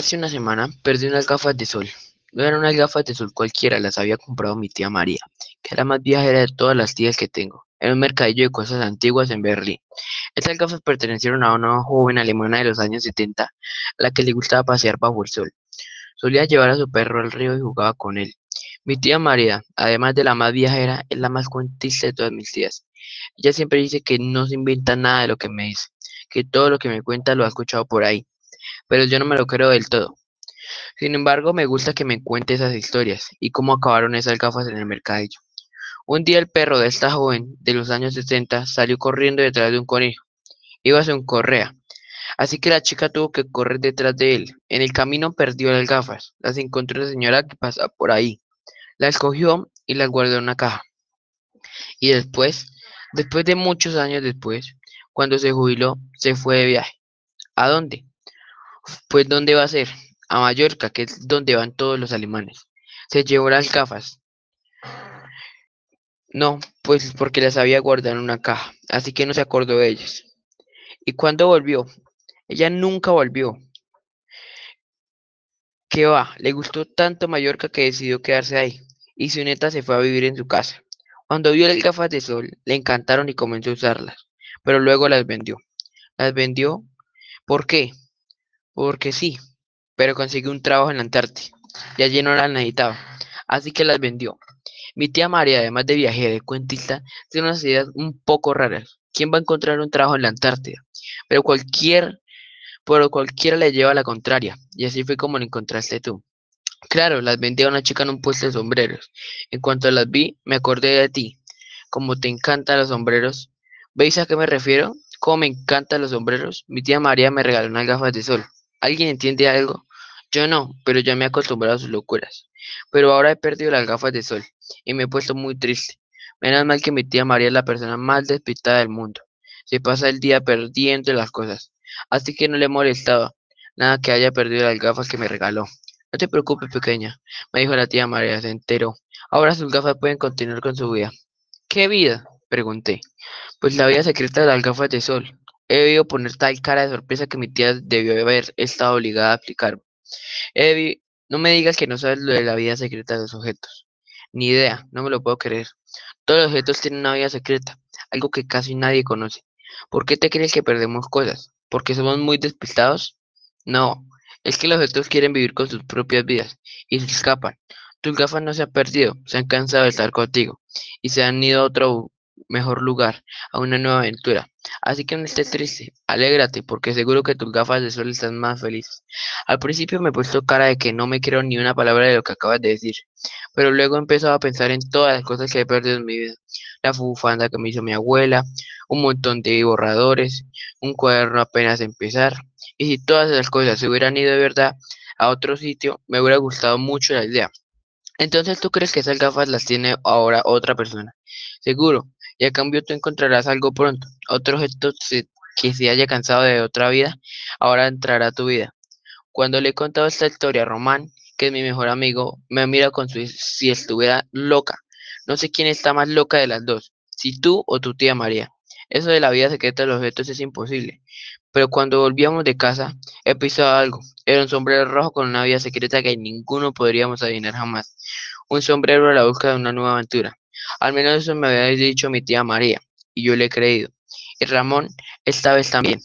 Hace una semana perdí unas gafas de sol. No eran unas gafas de sol cualquiera, las había comprado mi tía María, que era más viajera de todas las tías que tengo, en un mercadillo de cosas antiguas en Berlín. Estas gafas pertenecieron a una joven alemana de los años 70, a la que le gustaba pasear bajo el sol. Solía llevar a su perro al río y jugaba con él. Mi tía María, además de la más viajera, es la más cuentista de todas mis tías. Ella siempre dice que no se inventa nada de lo que me dice, que todo lo que me cuenta lo ha escuchado por ahí pero yo no me lo creo del todo. Sin embargo, me gusta que me cuente esas historias y cómo acabaron esas gafas en el mercadillo. Un día el perro de esta joven de los años 60 salió corriendo detrás de un conejo. Iba un correa. Así que la chica tuvo que correr detrás de él. En el camino perdió las gafas. Las encontró una señora que pasaba por ahí. Las cogió y las guardó en una caja. Y después, después de muchos años después, cuando se jubiló, se fue de viaje. ¿A dónde? Pues ¿dónde va a ser? A Mallorca, que es donde van todos los alemanes. Se llevó las gafas. No, pues porque las había guardado en una caja, así que no se acordó de ellas. ¿Y cuándo volvió? Ella nunca volvió. ¿Qué va? Le gustó tanto Mallorca que decidió quedarse ahí, y su neta se fue a vivir en su casa. Cuando vio las gafas de sol, le encantaron y comenzó a usarlas, pero luego las vendió. ¿Las vendió? ¿Por qué? Porque sí, pero consiguió un trabajo en la Antártida y allí no las necesitaba, así que las vendió. Mi tía María, además de viajera y cuentista, tiene unas ideas un poco raras. ¿Quién va a encontrar un trabajo en la Antártida? Pero cualquier, pero cualquiera le lleva a la contraria, y así fue como lo encontraste tú. Claro, las vendía a una chica en un puesto de sombreros. En cuanto las vi, me acordé de ti. Como te encantan los sombreros. ¿Veis a qué me refiero? Como me encantan los sombreros. Mi tía María me regaló unas gafas de sol. ¿Alguien entiende algo? Yo no, pero ya me he acostumbrado a sus locuras. Pero ahora he perdido las gafas de sol y me he puesto muy triste. Menos mal que mi tía María es la persona más despistada del mundo. Se pasa el día perdiendo las cosas. Así que no le he molestado nada que haya perdido las gafas que me regaló. No te preocupes, pequeña, me dijo la tía María, se enteró. Ahora sus gafas pueden continuar con su vida. ¿Qué vida? pregunté. Pues la vida secreta de las gafas de sol. He debido poner tal cara de sorpresa que mi tía debió haber estado obligada a explicarme. no me digas que no sabes lo de la vida secreta de los objetos. Ni idea, no me lo puedo creer. Todos los objetos tienen una vida secreta, algo que casi nadie conoce. ¿Por qué te crees que perdemos cosas? ¿Porque somos muy despistados? No, es que los objetos quieren vivir con sus propias vidas y se escapan. Tus gafas no se han perdido, se han cansado de estar contigo y se han ido a otro mejor lugar, a una nueva aventura. Así que no estés triste, alégrate, porque seguro que tus gafas de sol están más felices. Al principio me he puesto cara de que no me creo ni una palabra de lo que acabas de decir, pero luego he empezado a pensar en todas las cosas que he perdido en mi vida. La bufanda que me hizo mi abuela, un montón de borradores, un cuaderno apenas empezar. Y si todas esas cosas se hubieran ido de verdad a otro sitio, me hubiera gustado mucho la idea. Entonces, ¿tú crees que esas gafas las tiene ahora otra persona? Seguro, y a cambio tú encontrarás algo pronto. Otro objeto que se haya cansado de otra vida, ahora entrará a tu vida. Cuando le he contado esta historia a Román, que es mi mejor amigo, me mira con su si estuviera loca. No sé quién está más loca de las dos, si tú o tu tía María. Eso de la vida secreta de los objetos es imposible. Pero cuando volvíamos de casa, he pisado algo. Era un sombrero rojo con una vida secreta que ninguno podríamos adivinar jamás. Un sombrero a la búsqueda de una nueva aventura. Al menos eso me había dicho mi tía María, y yo le he creído. Y Ramón, esta vez también.